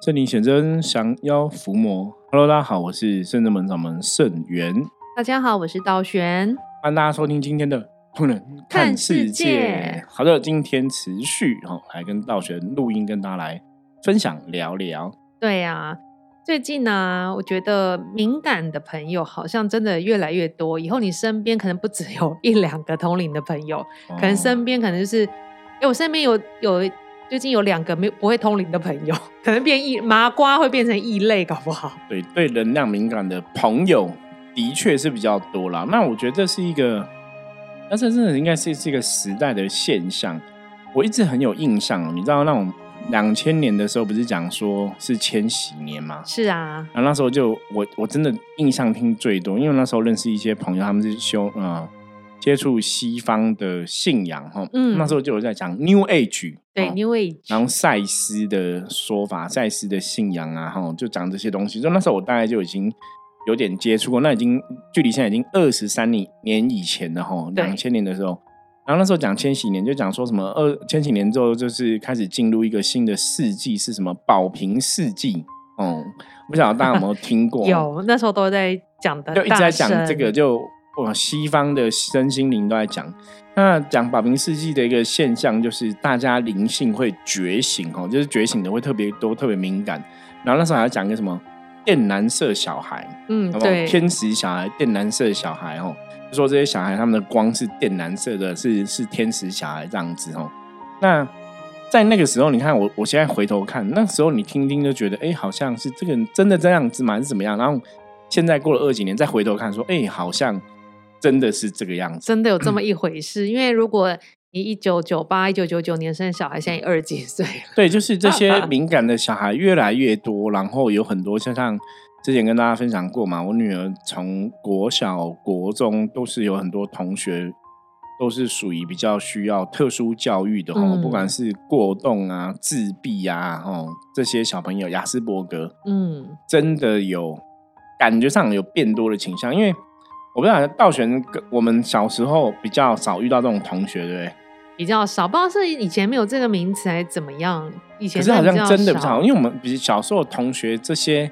圣灵显真，降妖伏魔。Hello，大家好，我是圣真门掌门圣元。大家好，我是道玄。欢迎大家收听今天的《不能看世界》。好的，今天持续哈，来跟道玄录音，跟大家来分享聊聊。对呀，最近呢，我觉得敏感的朋友好像真的越来越多。以后你身边可能不只有一两个同龄的朋友，可能身边可能就是，哎，我身边有有。最近有两个没不会通灵的朋友，可能变异麻瓜会变成异类，搞不好。对，对能量敏感的朋友的确是比较多啦。那我觉得这是一个，那这真的应该是是一个时代的现象。我一直很有印象，你知道那种两千年的时候不是讲说是千禧年吗？是啊。然后那时候就我我真的印象听最多，因为那时候认识一些朋友，他们是修啊。接触西方的信仰哈，嗯，那时候就有在讲 New Age，对 New Age，然后赛斯的说法，赛斯的信仰啊，哈，就讲这些东西。就那时候我大概就已经有点接触过，那已经距离现在已经二十三年年以前了哈，两千年的时候。然后那时候讲千禧年，就讲说什么二千禧年之后就是开始进入一个新的世纪，是什么保平世纪？哦，不晓得大家有没有听过？有，那时候都在讲的，就一直在讲这个就。哇，西方的身心灵都在讲，那讲保平世纪的一个现象，就是大家灵性会觉醒哦，就是觉醒的会特别多、特别敏感。然后那时候还要讲一个什么靛蓝色小孩，嗯，对，天使小孩、靛蓝色小孩哦，就说这些小孩他们的光是靛蓝色的，是是天使小孩这样子哦。那在那个时候，你看我，我现在回头看，那时候你听听就觉得，哎，好像是这个真的这样子吗？还是怎么样？然后现在过了二几年，再回头看，说，哎，好像。真的是这个样子，真的有这么一回事。因为如果你一九九八、一九九九年生的小孩，现在二十几岁，对，就是这些 敏感的小孩越来越多，然后有很多，像像之前跟大家分享过嘛，我女儿从国小、国中都是有很多同学都是属于比较需要特殊教育的哦，不管是过动啊、自闭啊，哦，这些小朋友，雅斯伯格，嗯，真的有感觉上有变多的倾向，因为。我不知道道玄我们小时候比较少遇到这种同学，对不对？比较少，不知道是以前没有这个名词还是怎么样。以前可是好像真的不少，因为我们比小时候同学这些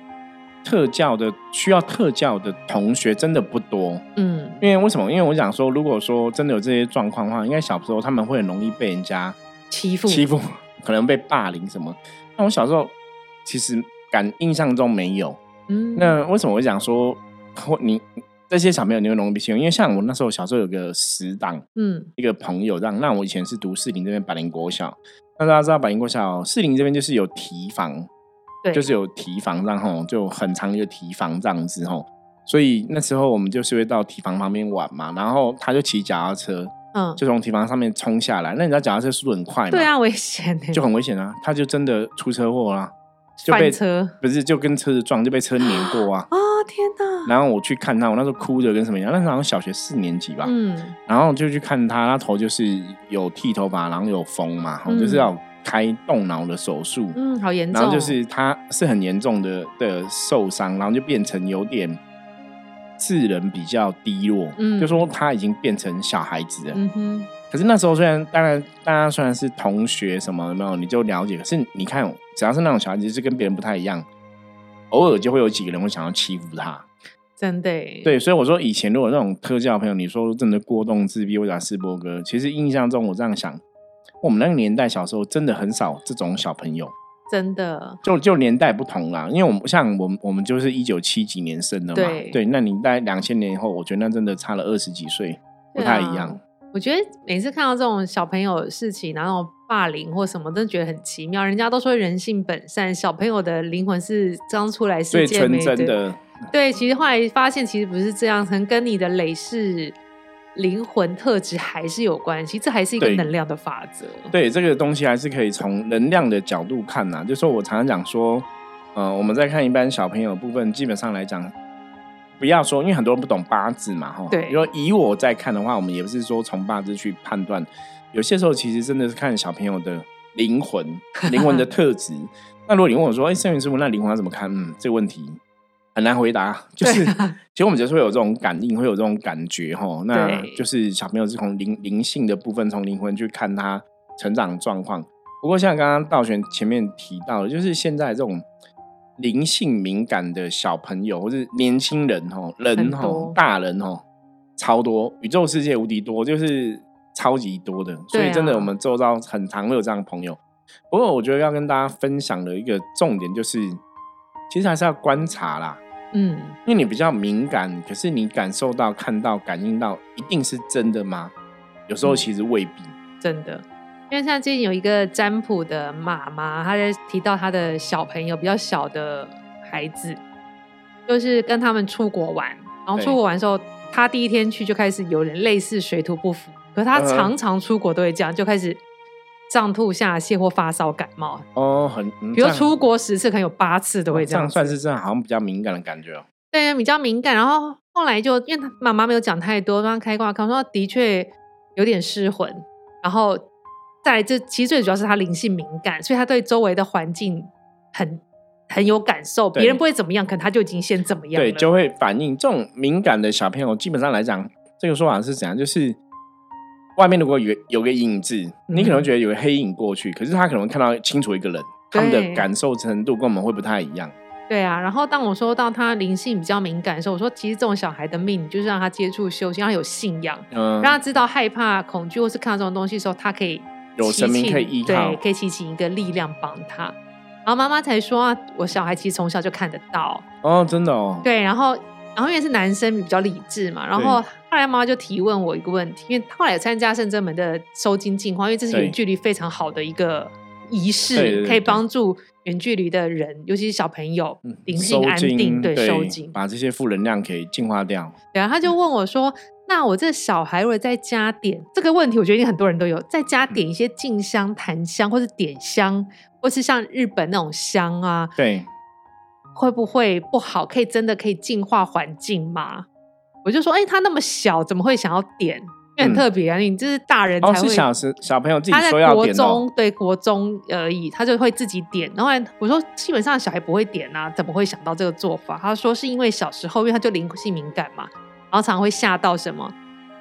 特教的需要特教的同学真的不多。嗯，因为为什么？因为我想说，如果说真的有这些状况的话，应该小时候他们会很容易被人家欺负，欺负 可能被霸凌什么。那我小时候其实感印象中没有。嗯，那为什么我讲说或你？这些小朋友你会容易被欺负，因为像我那时候小时候有个死党，嗯，一个朋友这样。那我以前是读士林这边百灵国小，那大家知道百灵国小士林这边就是有提防，对，就是有提防，然后就很长一个提防这样子吼。所以那时候我们就是会到提防旁边玩嘛，然后他就骑脚踏车，嗯，就从提防上面冲下来。那你知道脚踏车速度很快吗？对啊，危险，就很危险啊！他就真的出车祸了。就被车不是就跟车子撞就被车碾过啊！啊天哪！然后我去看他，我那时候哭着跟什么一样，那时候好像小学四年级吧。嗯，然后就去看他，他头就是有剃头发，然后有缝嘛，就是要开动脑的手术。嗯，好严重。然后就是他是很严重的的受伤，然后就变成有点智能比较低落。嗯，就说他已经变成小孩子了。嗯哼。可是那时候虽然当然大家虽然是同学什么没有，你就了解。可是你看。只要是那种小孩子，是跟别人不太一样，偶尔就会有几个人会想要欺负他。真的，对，所以我说以前如果那种特教朋友，你说真的过动自闭或者斯伯格，其实印象中我这样想，我们那个年代小时候真的很少这种小朋友。真的，就就年代不同啦，因为我们像我们我们就是一九七几年生的嘛，对，那你在两千年以后，我觉得那真的差了二十几岁，不太一样。我觉得每次看到这种小朋友的事情，然后霸凌或什么，都觉得很奇妙。人家都说人性本善，小朋友的灵魂是刚出来世界纯真的。对，其实后来发现，其实不是这样，可能跟你的累世灵魂特质还是有关系。这还是一个能量的法则。对，这个东西还是可以从能量的角度看呐。就说我常常讲说，呃，我们在看一般小朋友部分，基本上来讲。不要说，因为很多人不懂八字嘛，哈。对。如果以我在看的话，我们也不是说从八字去判断，有些时候其实真的是看小朋友的灵魂、灵魂的 特质。那如果你问我说：“哎，圣元师傅，那灵魂要怎么看？”嗯，这个问题很难回答。就是，其实我们就是会有这种感应，会有这种感觉，哈。那就是小朋友是从灵灵性的部分，从灵魂去看他成长状况。不过像刚刚道玄前面提到的，就是现在这种灵性敏感的小朋友或是年轻人哦，人哦，大人哦，超多，宇宙世界无敌多，就是超级多的。所以真的，我们周遭很常会有这样的朋友。不过我觉得要跟大家分享的一个重点就是，其实还是要观察啦。嗯，因为你比较敏感，可是你感受到、看到、感应到，一定是真的吗？有时候其实未必。真的。因为像最近有一个占卜的妈妈，她在提到她的小朋友比较小的孩子，就是跟他们出国玩，然后出国玩的时候，他第一天去就开始有点类似水土不服，可是他常常出国都会这样，就开始上吐下泻或发烧感冒。哦，很，比如出国十次，可能有八次都会这样，这样算是这样，好像比较敏感的感觉哦。对，比较敏感。然后后来就因为他妈妈没有讲太多，让他开挂，他说的确有点失魂，然后。在这其实最主要是他灵性敏感，所以他对周围的环境很很有感受。别人不会怎么样，可能他就已经先怎么样。对，就会反应。这种敏感的小朋友，基本上来讲，这个说法是怎样？就是外面如果有有个影子，你可能觉得有个黑影过去，可是他可能看到清楚一个人，他们的感受程度跟我们会不太一样。对啊。然后当我说到他灵性比较敏感的时候，我说其实这种小孩的命就是让他接触修行，让他有信仰，让他知道害怕、恐惧或是看到这种东西的时候，他可以。有神明可以依靠，对，可以祈请一个力量帮他。然后妈妈才说啊，我小孩其实从小就看得到哦，真的哦。对，然后然后因为是男生比较理智嘛，然后后来妈妈就提问我一个问题，因为后来参加圣真门的收金净化，因为这是远距离非常好的一个仪式，可以帮助远距离的人，尤其是小朋友灵性安定，对，收金，把这些负能量给净化掉。对啊，他就问我说。那我这小孩如果在家点这个问题，我觉得很多人都有在家点一些静香、檀香，或是点香，或是像日本那种香啊，对，会不会不好？可以真的可以净化环境吗？我就说，哎，他那么小，怎么会想要点？很特别啊！你这是大人才会，小时小朋友自己说要点对国中而已，他就会自己点。然后我说，基本上小孩不会点啊，怎么会想到这个做法？他说是因为小时候，因为他就灵性敏感嘛。然后常会吓到什么，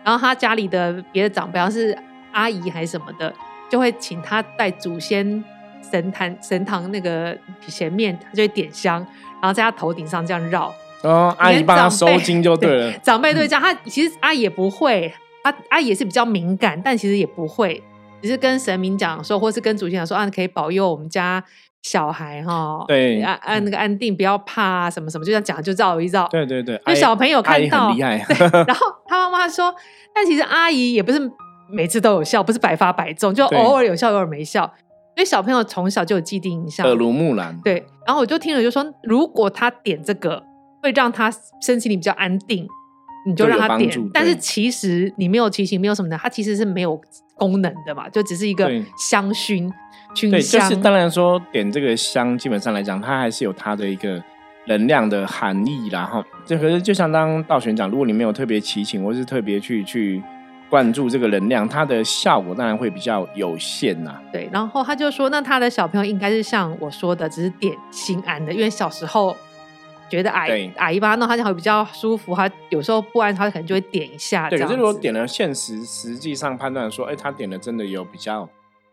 然后他家里的别的长辈，要是阿姨还是什么的，就会请他在祖先神坛神堂那个前面，他就会点香，然后在他头顶上这样绕。哦，阿姨帮他收金就对了。长辈都会这样，他其实阿姨也不会，阿阿姨也是比较敏感，但其实也不会，只是跟神明讲说，或是跟祖先讲说，啊，可以保佑我们家。小孩哈，对，安安那个安定，不要怕啊，什么什么，就这样讲，就绕一绕。对对对，就小朋友看到，厉害。然后他妈妈说，但其实阿姨也不是每次都有效，不是百发百中，就偶尔有效，偶尔没效。因为小朋友从小就有既定印象，耳濡目染。对，然后我就听了，就说如果他点这个，会让他身心里比较安定，你就让他点。但是其实你没有提醒，没有什么的，它其实是没有功能的嘛，就只是一个香薰。对，就是当然说点这个香，基本上来讲，它还是有它的一个能量的含义啦。哈，这可是就像当道玄讲，如果你没有特别祈请，或是特别去去灌注这个能量，它的效果当然会比较有限呐。对，然后他就说，那他的小朋友应该是像我说的，只是点心安的，因为小时候觉得阿姨阿姨帮他弄，他就会比较舒服。他有时候不安，他可能就会点一下。对，可是如果点了，现实实际上判断说，哎，他点的真的有比较。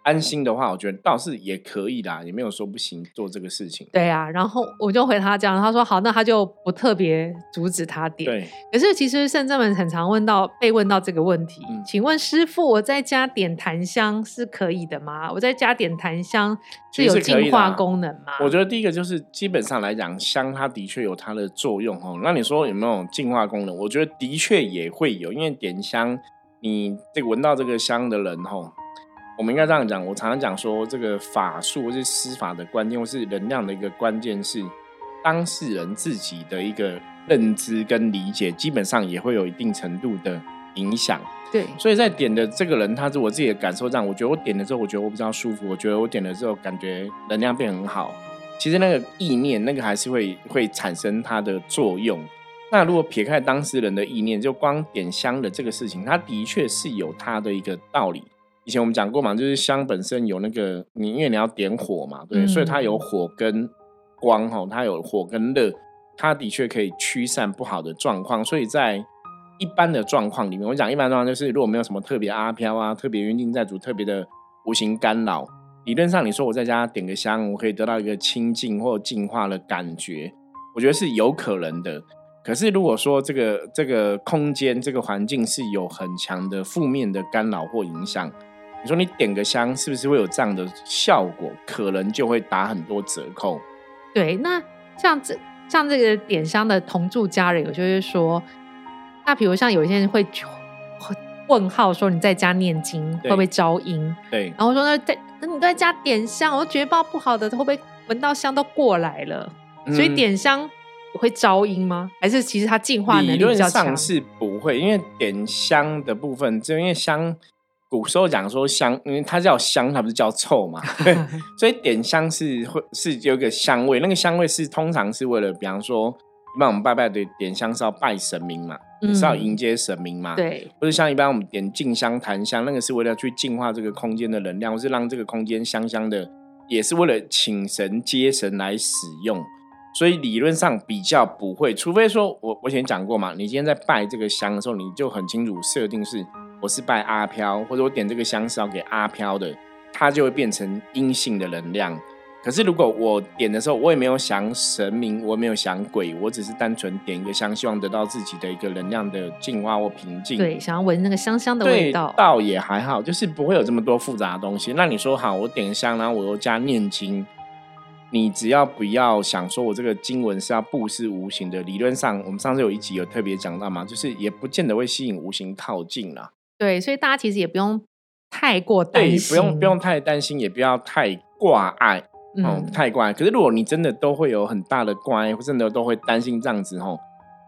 安心的话，我觉得倒是也可以啦，也没有说不行做这个事情。对啊，然后我就回他这样，他说好，那他就不特别阻止他点。对，可是其实圣正们很常问到被问到这个问题，请问师傅，我在家点檀香是可以的吗？我在家点檀香是有净化功能吗？我觉得第一个就是基本上来讲，香它的确有它的作用哦。那你说有没有净化功能？我觉得的确也会有，因为点香，你这个闻到这个香的人吼。我们应该这样讲，我常常讲说，这个法术或是施法的关键，或是能量的一个关键是当事人自己的一个认知跟理解，基本上也会有一定程度的影响。对，所以在点的这个人，他是我自己的感受上，我觉得我点了之后，我觉得我比较舒服，我觉得我点了之后，感觉能量变很好。其实那个意念，那个还是会会产生它的作用。那如果撇开当事人的意念，就光点香的这个事情，它的确是有它的一个道理。以前我们讲过嘛，就是香本身有那个你，因为你要点火嘛，对，所以它有火跟光哈，它有火跟热，它的确可以驱散不好的状况。所以在一般的状况里面，我讲一般状况就是，如果没有什么特别阿飘啊、特别冤定在主、特别的无形干扰，理论上你说我在家点个香，我可以得到一个清净或净化的感觉，我觉得是有可能的。可是如果说这个这个空间这个环境是有很强的负面的干扰或影响，你说你点个香是不是会有这样的效果？可能就会打很多折扣。对，那像这像这个点香的同住家人，有就是说，那比如像有些人会问号说你在家念经会不会招阴？对，然后说那在那你都在家点香，我觉得不好的会不会闻到香都过来了？所以点香。会招阴吗？还是其实它净化能力比较强？是不会，因为点香的部分，就因为香，古时候讲说香，因为它叫香，它不是叫臭嘛，所以点香是会是有一个香味，那个香味是通常是为了，比方说，一般我们拜拜的点香是要拜神明嘛，是要迎接神明嘛，对，不是像一般我们点静香、檀香，那个是为了去净化这个空间的能量，或是让这个空间香香的，也是为了请神接神来使用。所以理论上比较不会，除非说我我以前讲过嘛，你今天在拜这个香的时候，你就很清楚设定是我是拜阿飘，或者我点这个香是要给阿飘的，它就会变成阴性的能量。可是如果我点的时候，我也没有想神明，我也没有想鬼，我只是单纯点一个香，希望得到自己的一个能量的净化或平静。对，想要闻那个香香的味道，倒也还好，就是不会有这么多复杂的东西。那你说好，我点香，然后我又加念经。你只要不要想说，我这个经文是要布施无形的。理论上，我们上次有一集有特别讲到嘛，就是也不见得会吸引无形靠近啦。对，所以大家其实也不用太过担心，不用不用太担心，也不要太挂碍，嗯，太挂碍。可是如果你真的都会有很大的挂碍，或真的都会担心这样子吼，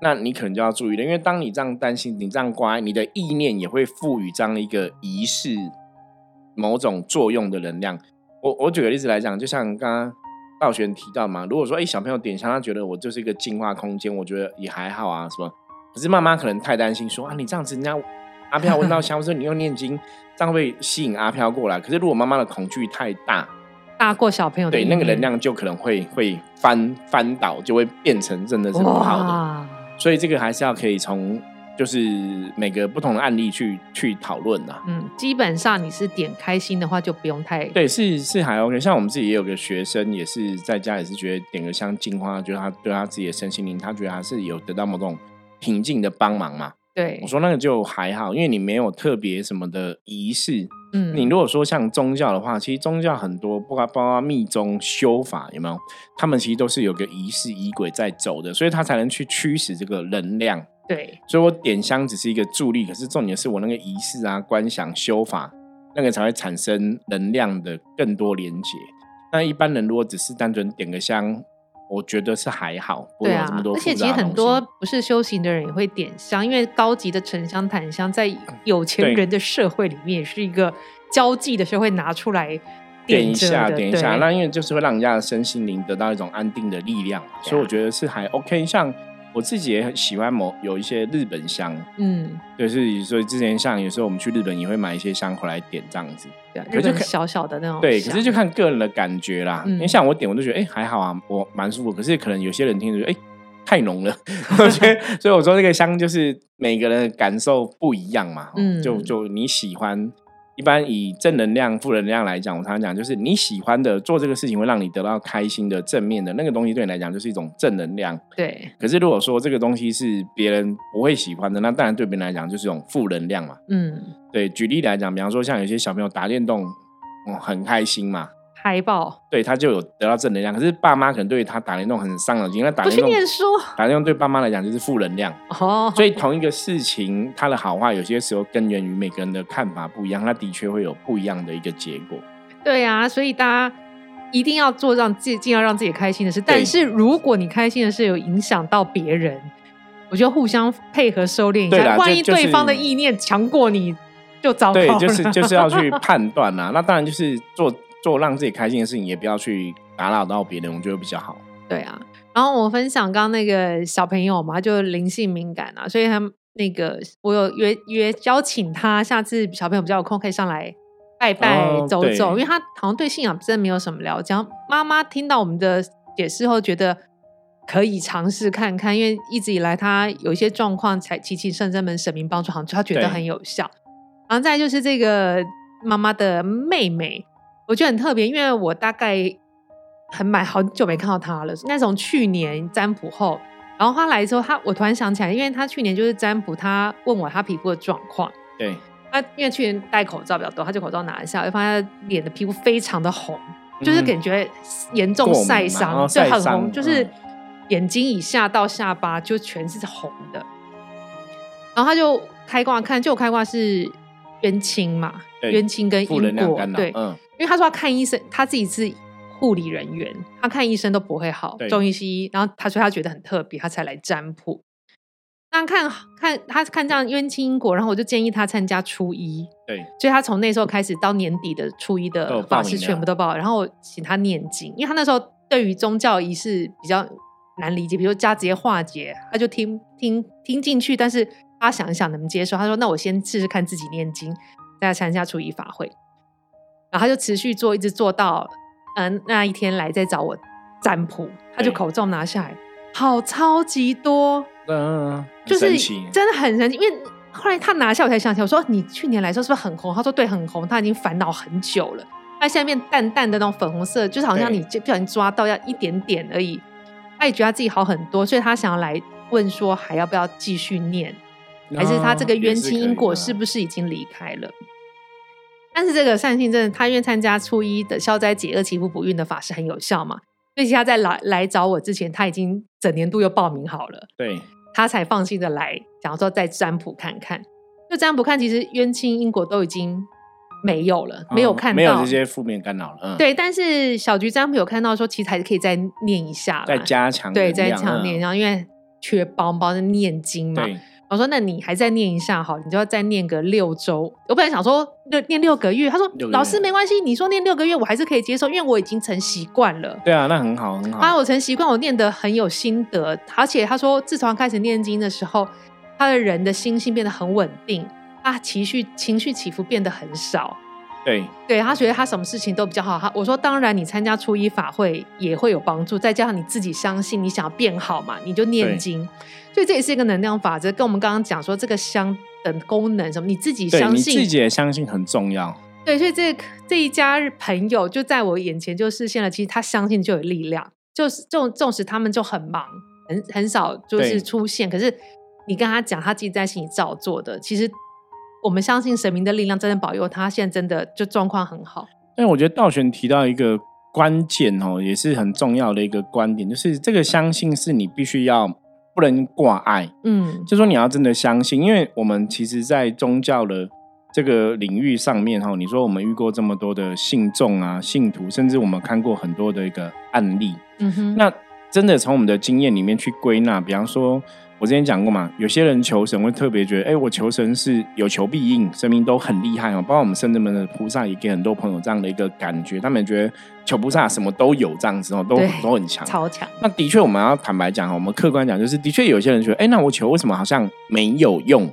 那你可能就要注意了，因为当你这样担心，你这样挂碍，你的意念也会赋予这样的一个仪式某种作用的能量。我我举个例子来讲，就像刚刚。道玄提到嘛，如果说哎小朋友点香，他觉得我就是一个净化空间，我觉得也还好啊，什么？可是妈妈可能太担心，说啊你这样子，人家阿飘闻到香，说你又念经，这样会吸引阿飘过来。可是如果妈妈的恐惧太大，大过小朋友，对那个能量就可能会会翻翻倒，就会变成真的是不好的。所以这个还是要可以从。就是每个不同的案例去去讨论的。嗯，基本上你是点开心的话，就不用太对，是是还 OK。像我们自己也有个学生，也是在家也是觉得点个香净化，觉得他对他自己的身心灵，他觉得还是有得到某种平静的帮忙嘛。对，我说那个就还好，因为你没有特别什么的仪式。嗯，你如果说像宗教的话，其实宗教很多，不包括密宗修法有没有？他们其实都是有个仪式仪轨在走的，所以他才能去驱使这个能量。对，所以我点香只是一个助力，可是重点是我那个仪式啊、观想、修法，那个才会产生能量的更多连接。那一般人如果只是单纯点个香，我觉得是还好，不会有这么多。而且其实很多不是修行的人也会点香，因为高级的沉香、檀香在有钱人的社会里面也是一个交际的时候会拿出来点一下、点一下。那因为就是会让人家的身心灵得到一种安定的力量，所以我觉得是还 OK。像。我自己也很喜欢某有一些日本香，嗯，就是所以之前像有时候我们去日本也会买一些香回来点这样子，对，就小小的那种，对，可是就看个人的感觉啦。因为像我点，我都觉得哎还好啊，我蛮舒服。可是可能有些人听着哎太浓了，我觉得，所以我说这个香就是每个人的感受不一样嘛，嗯，就就你喜欢。一般以正能量、负能量来讲，我常常讲，就是你喜欢的做这个事情会让你得到开心的正面的那个东西，对你来讲就是一种正能量。对。可是如果说这个东西是别人不会喜欢的，那当然对别人来讲就是一种负能量嘛。嗯。对，举例来讲，比方说像有些小朋友打电动，嗯，很开心嘛。海报，对他就有得到正能量。可是爸妈可能对他打电动很伤脑筋，那打电动打电动对爸妈来讲就是负能量。哦，所以同一个事情，他的好坏有些时候根源于每个人的看法不一样，那的确会有不一样的一个结果。对啊，所以大家一定要做让自己尽量让自己开心的事。但是如果你开心的事有影响到别人，我觉得互相配合收敛一下。万一对方的意念强过你，就糟糕了。对，就是就是要去 判断呐。那当然就是做。做让自己开心的事情，也不要去打扰到别人，我觉得比较好。对啊，然后我分享刚刚那个小朋友嘛，就灵性敏感啊，所以他那个我有约约邀请他，下次小朋友比较有空可以上来拜拜走走，因为他好像对信仰真的没有什么了解。妈妈听到我们的解释后，觉得可以尝试看看，因为一直以来他有一些状况才祈请圣真门神明帮助，好像他觉得很有效。然后再就是这个妈妈的妹妹。我觉得很特别，因为我大概很买好久没看到他了。那从去年占卜后，然后他来之后，他我突然想起来，因为他去年就是占卜，他问我他皮肤的状况。对，他因为去年戴口罩比较多，他就口罩拿一下，就发现脸的皮肤非常的红，就是感觉严重晒伤，就，很红，就是眼睛以下到下巴就全是红的。然后他就开挂看，就开挂是冤亲嘛，冤亲跟因果，对，嗯。因为他说他看医生，他自己是护理人员，他看医生都不会好，中医西医。然后他说他觉得很特别，他才来占卜。那看看他看这样冤亲因果，然后我就建议他参加初一。对，所以他从那时候开始到年底的初一的法师全部都报，然后请他念经，因为他那时候对于宗教仪式比较难理解，比如加节化解，他就听听听进去，但是他想一想能接受。他说：“那我先试试看自己念经，再参加初一法会。”然后他就持续做，一直做到，嗯，那一天来再找我占卜，他就口罩拿下来，好超级多，嗯，就是真的很神奇。因为后来他拿下，我才想起来，我说你去年来说是不是很红？他说对，很红，他已经烦恼很久了。他现在变淡淡的那种粉红色，就是好像你就不小心抓到要一点点而已。他也觉得他自己好很多，所以他想要来问说，还要不要继续念，还是他这个冤亲因果是不是已经离开了？但是这个善信真的，他因为参加初一的消灾解厄、祈福补运的法事很有效嘛？所以他在来来找我之前，他已经整年度又报名好了，对，他才放心的来，想说再占卜看看。就占卜看，其实冤亲因果都已经没有了，没有看到，没有这些负面干扰了。嗯，对。但是小菊占卜有看到说，其实还是可以再念一下，再加强，对，再强念，然后因为缺包包的念经嘛。我说：“那你还再念一下好，你就要再念个六周。我本来想说六念六个月，他说老师没关系，你说念六个月我还是可以接受，因为我已经成习惯了。对啊，那很好很好。啊，我成习惯，我念得很有心得，而且他说自从开始念经的时候，他的人的心性变得很稳定，啊情绪情绪起伏变得很少。对，对他觉得他什么事情都比较好。他我说当然，你参加初一法会也会有帮助，再加上你自己相信你想要变好嘛，你就念经。”所以这也是一个能量法则，跟我们刚刚讲说这个香的功能什么，你自己相信，你自己也相信很重要。对，所以这这一家朋友就在我眼前就实现了，其实他相信就有力量，就是纵纵使他们就很忙，很很少就是出现，可是你跟他讲，他自己在心里照做的。其实我们相信神明的力量，真的保佑他，现在真的就状况很好。但我觉得道玄提到一个关键哦，也是很重要的一个观点，就是这个相信是你必须要。不能挂碍，嗯，就说你要真的相信，因为我们其实，在宗教的这个领域上面，哈，你说我们遇过这么多的信众啊、信徒，甚至我们看过很多的一个案例，嗯哼，那真的从我们的经验里面去归纳，比方说。我之前讲过嘛，有些人求神会特别觉得，哎，我求神是有求必应，神明都很厉害哦。包括我们圣人们的菩萨，也给很多朋友这样的一个感觉，他们觉得求菩萨什么都有这样子哦，都都很强，超强。那的确，我们要坦白讲我们客观讲，就是的确有些人觉得，哎，那我求为什么好像没有用，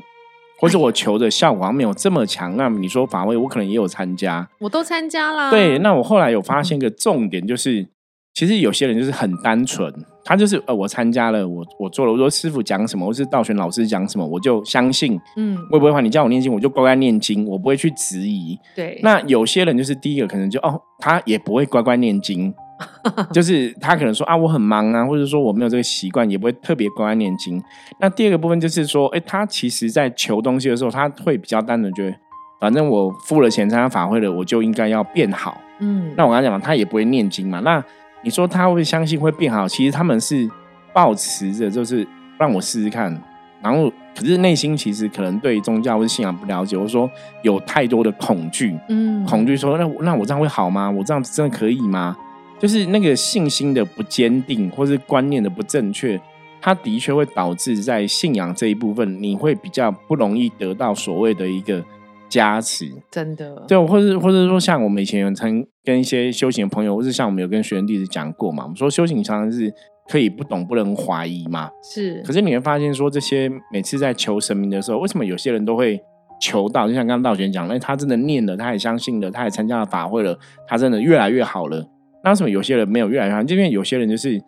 或者我求的效果好像没有这么强？那你说法会，我可能也有参加，我都参加啦。对，那我后来有发现一个重点，就是其实有些人就是很单纯。他就是呃，我参加了，我我做了。我说师傅讲什么，或是道玄老师讲什么，我就相信。嗯，会不会话？你叫我念经，我就乖乖念经，我不会去质疑。对。那有些人就是第一个，可能就哦，他也不会乖乖念经，就是他可能说啊，我很忙啊，或者说我没有这个习惯，也不会特别乖乖念经。那第二个部分就是说，哎，他其实在求东西的时候，他会比较单纯，觉得反正我付了钱参加法会了，我就应该要变好。嗯。那我刚才讲嘛，他也不会念经嘛，那。你说他会相信会变好，其实他们是抱持着，就是让我试试看。然后，可是内心其实可能对宗教或者信仰不了解，或者说有太多的恐惧，嗯，恐惧说那那我这样会好吗？我这样子真的可以吗？就是那个信心的不坚定，或是观念的不正确，它的确会导致在信仰这一部分，你会比较不容易得到所谓的一个。加持真的对，或者或者说像我们以前有曾跟一些修行的朋友，或是像我们有跟学员弟子讲过嘛，我们说修行常常是可以不懂不能怀疑嘛，是。可是你会发现说这些每次在求神明的时候，为什么有些人都会求到？就像刚刚道玄讲，那他真的念了，他也相信了，他也参加了法会了，他真的越来越好了。那为什么有些人没有越来越好？因为有些人就是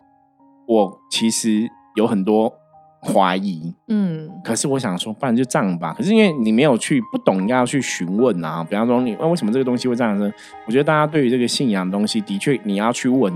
我其实有很多怀疑。嗯，可是我想说，不然就这样吧。可是因为你没有去不懂，应该要去询问啊。比方说，你问为什么这个东西会这样子？我觉得大家对于这个信仰的东西，的确你要去问，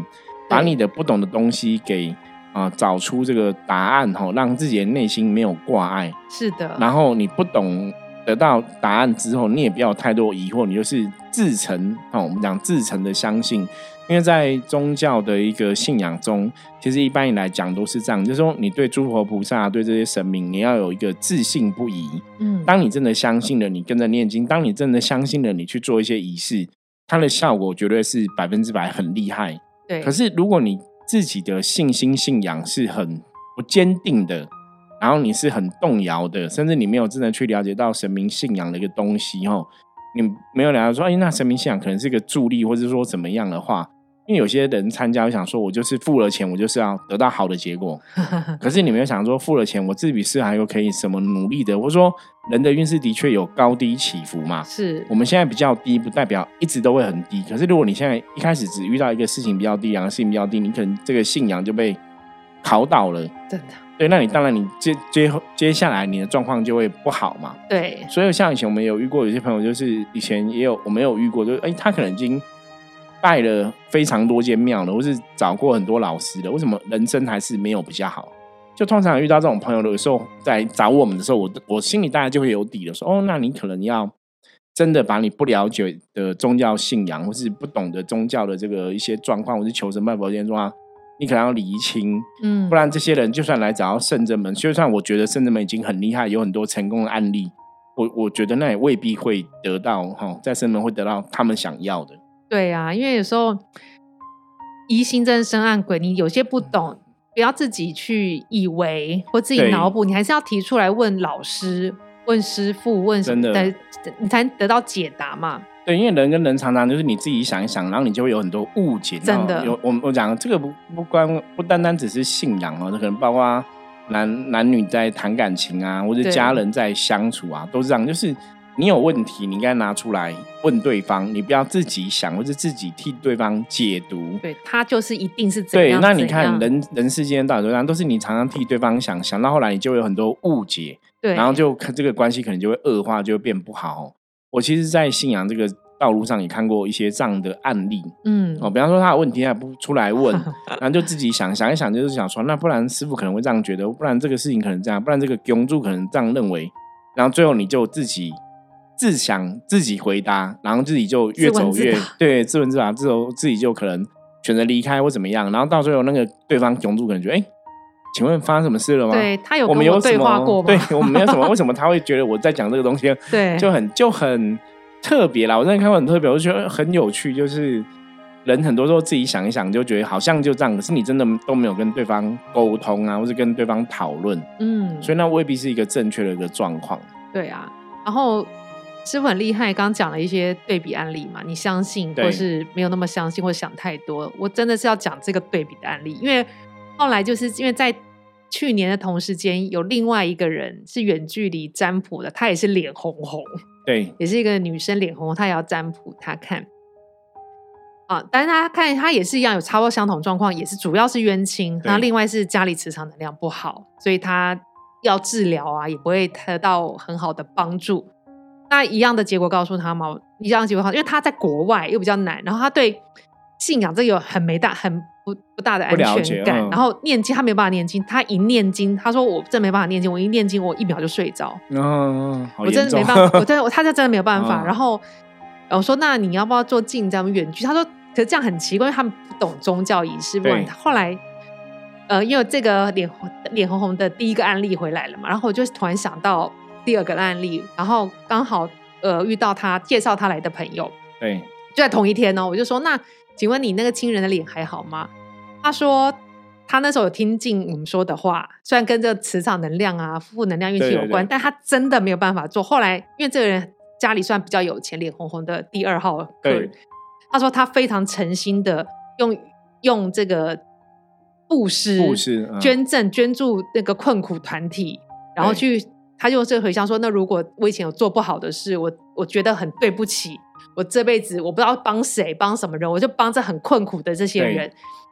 把你的不懂的东西给啊找出这个答案哈，让自己的内心没有挂碍。是的。然后你不懂得到答案之后，你也不要太多疑惑，你就是自成哦，我们讲自成的相信。因为在宗教的一个信仰中，其实一般来讲都是这样，就是说你对诸佛菩萨、对这些神明，你要有一个自信不疑。嗯，当你真的相信了，你跟着念经；当你真的相信了，你去做一些仪式，它的效果绝对是百分之百很厉害。对。可是如果你自己的信心信仰是很不坚定的，然后你是很动摇的，甚至你没有真的去了解到神明信仰的一个东西，哦，你没有了解说，哎，那神明信仰可能是一个助力，或者说怎么样的话。因为有些人参加，想说我就是 付了钱，我就是要得到好的结果。可是你没有想说，付了钱，我自己是还有可以什么努力的？或者说，人的运势的确有高低起伏嘛？是我们现在比较低，不代表一直都会很低。可是如果你现在一开始只遇到一个事情比较低，两个事情比较低，你可能这个信仰就被考倒了。真的？对，那你当然你接接接下来你的状况就会不好嘛。对。所以像以前我们有遇过有些朋友，就是以前也有我没有遇过，就是哎，他可能已经。拜了非常多间庙了，或是找过很多老师了，为什么人生还是没有比较好？就通常遇到这种朋友的时候，在找我们的时候，我我心里大概就会有底了，说哦，那你可能要真的把你不了解的宗教信仰，或是不懂得宗教的这个一些状况，或是求神拜佛这些状况，你可能要厘清，嗯，不然这些人就算来找到圣人们，就算我觉得圣人们已经很厉害，有很多成功的案例，我我觉得那也未必会得到哈，在圣门会得到他们想要的。对啊，因为有时候疑心真生暗鬼，你有些不懂，不要自己去以为或自己脑补，你还是要提出来问老师、问师傅、问什么的，你才能得到解答嘛。对，因为人跟人常常就是你自己想一想，然后你就会有很多误解。真的，有我我讲这个不不关不单单只是信仰哦，这可能包括男男女在谈感情啊，或者家人在相处啊，都是这样，就是。你有问题，你应该拿出来问对方，你不要自己想，或者自己替对方解读。对他就是一定是这样。对，那你看人人世间道理上都是你常常替对方想，想到后来你就有很多误解，对，然后就这个关系可能就会恶化，就会变不好。我其实，在信仰这个道路上也看过一些这样的案例，嗯，哦，比方说他的问题还不出来问，然后就自己想想一想，就是想说，那不然师傅可能会这样觉得，不然这个事情可能这样，不然这个公主可能这样认为，然后最后你就自己。自想自己回答，然后自己就越走越对自问自答，之后自己就可能选择离开或怎么样，然后到最后那个对方窘住，可能觉得哎，请问发生什么事了吗？对他有我们有对话过吗？对我们没有什么，为什么他会觉得我在讲这个东西？对，就很就很特别啦。我真的看过很特别，我就觉得很有趣。就是人很多时候自己想一想，就觉得好像就这样，可是你真的都没有跟对方沟通啊，或是跟对方讨论，嗯，所以那未必是一个正确的一个状况。对啊，然后。师傅很厉害，刚刚讲了一些对比案例嘛，你相信或是没有那么相信，或想太多。我真的是要讲这个对比的案例，因为后来就是因为在去年的同时间，有另外一个人是远距离占卜的，她也是脸红红，对，也是一个女生脸红，她也要占卜，她看啊，但是她看她也是一样有差不多相同状况，也是主要是冤亲，然后另外是家里磁场能量不好，所以她要治疗啊，也不会得到很好的帮助。那一样的结果告诉他嘛，一样的结果好，因为他在国外又比较难，然后他对信仰这有很没大、很不不大的安全感，然后念经他没有办法念经，他一念经，他说我真没办法念经，我一念经我一秒就睡着，嗯，我真的没办法，我真的 他就真的没有办法。然后我说那你要不要做近这样远距？他说可是这样很奇怪，他们不懂宗教仪式。不后来呃，因为这个脸脸红红的第一个案例回来了嘛，然后我就突然想到。第二个案例，然后刚好呃遇到他介绍他来的朋友，对，就在同一天哦，我就说那请问你那个亲人的脸还好吗？他说他那时候有听进我们说的话，虽然跟这个磁场能量啊、负能量运气有关，但他真的没有办法做。后来因为这个人家里算比较有钱，脸红红的第二号客人，他说他非常诚心的用用这个布施、布施、捐赠、捐助那个困苦团体，然后去。他就这回想说：“那如果我以前有做不好的事，我我觉得很对不起，我这辈子我不知道帮谁帮什么人，我就帮这很困苦的这些人。”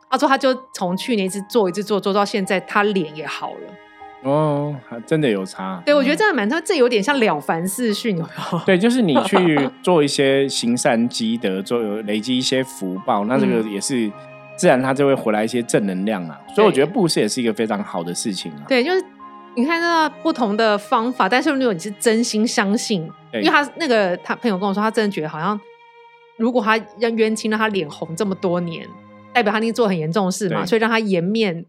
他说：“他就从去年一直做，一直做，做到现在，他脸也好了。哦，真的有差。对，我觉得这样蛮差，这有点像了凡四训，有没有？对，就是你去 做一些行善积德，做累积一些福报，那这个也是自然，他就会回来一些正能量啊。所以我觉得布施也是一个非常好的事情啊。对，就是你看那不同的方法，但是如果你是真心相信，因为他那个他朋友跟我说，他真的觉得好像，如果他让冤亲让他脸红这么多年，代表他一定做很严重的事嘛，所以让他颜面。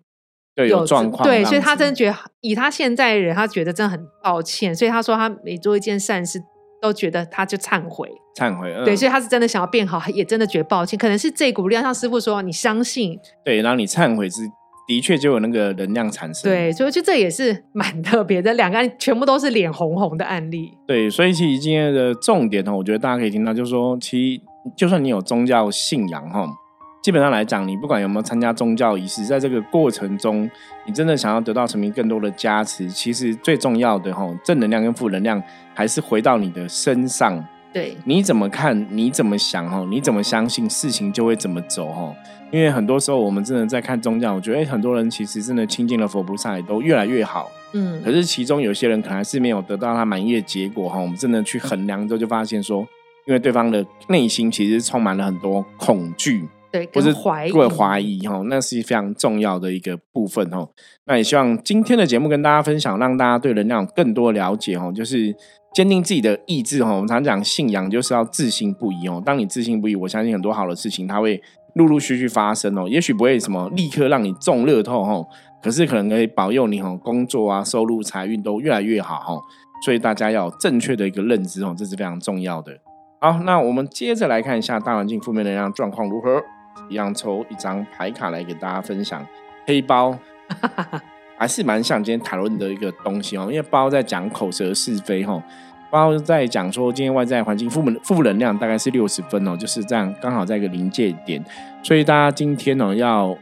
有状况，对，所以他真的觉得，以他现在人，他觉得真的很抱歉，所以他说他每做一件善事，都觉得他就忏悔，忏悔，对，所以他是真的想要变好，也真的觉得抱歉，可能是这股力量，像师傅说，你相信，对，然后你忏悔是的确就有那个能量产生，对，所以就这也是蛮特别的，两个人全部都是脸红红的案例，对，所以其实今天的重点呢，我觉得大家可以听到，就是说，其实就算你有宗教信仰，哈。基本上来讲，你不管有没有参加宗教仪式，在这个过程中，你真的想要得到神明更多的加持，其实最重要的哈，正能量跟负能量还是回到你的身上。对，你怎么看，你怎么想哈，你怎么相信，事情就会怎么走哈。因为很多时候我们真的在看宗教，我觉得很多人其实真的亲近了佛菩萨，也都越来越好。嗯，可是其中有些人可能还是没有得到他满意的结果哈。我们真的去衡量之后，就发现说，因为对方的内心其实充满了很多恐惧。对，或是怀疑，会怀疑哈，那是非常重要的一个部分哈。那也希望今天的节目跟大家分享，让大家对能量更多了解哈。就是坚定自己的意志哈。我们常讲信仰就是要自信不疑哦。当你自信不疑，我相信很多好的事情它会陆陆续续发生哦。也许不会什么立刻让你中乐透哈，可是可能可以保佑你哈，工作啊、收入、财运都越来越好哈。所以大家要正确的一个认知哦，这是非常重要的。好，那我们接着来看一下大环境负面能量状况如何。一样抽一张牌卡来给大家分享，黑包 还是蛮像今天讨论的一个东西哦，因为包在讲口舌是非哈，包在讲说今天外在环境负负能量大概是六十分哦，就是这样刚好在一个临界点，所以大家今天呢要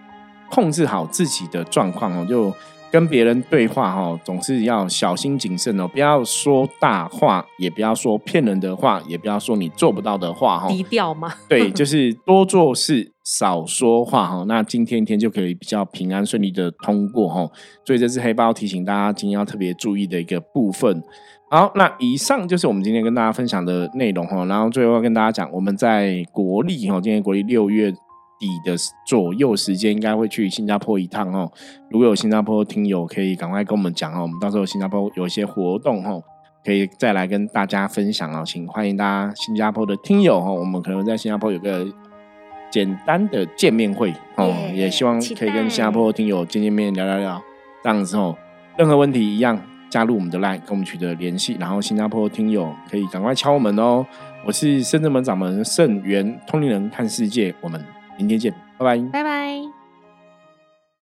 控制好自己的状况哦，就。跟别人对话哈，总是要小心谨慎哦，不要说大话，也不要说骗人的话，也不要说你做不到的话哈。低调吗？对，就是多做事，少说话哈。那今天一天就可以比较平安顺利的通过哈。所以这是黑包提醒大家今天要特别注意的一个部分。好，那以上就是我们今天跟大家分享的内容哈。然后最后要跟大家讲，我们在国历哈，今天国历六月。底的左右时间应该会去新加坡一趟哦。如果有新加坡听友，可以赶快跟我们讲哦。我们到时候新加坡有一些活动哦，可以再来跟大家分享哦。请欢迎大家新加坡的听友哦，我们可能在新加坡有个简单的见面会哦，也希望可以跟新加坡听友见见面聊聊聊。这样子哦，任何问题一样加入我们的 LINE 跟我们取得联系，然后新加坡听友可以赶快敲门哦。我是深圳门掌门盛元通灵人看世界，我们。明天见，拜拜，拜拜。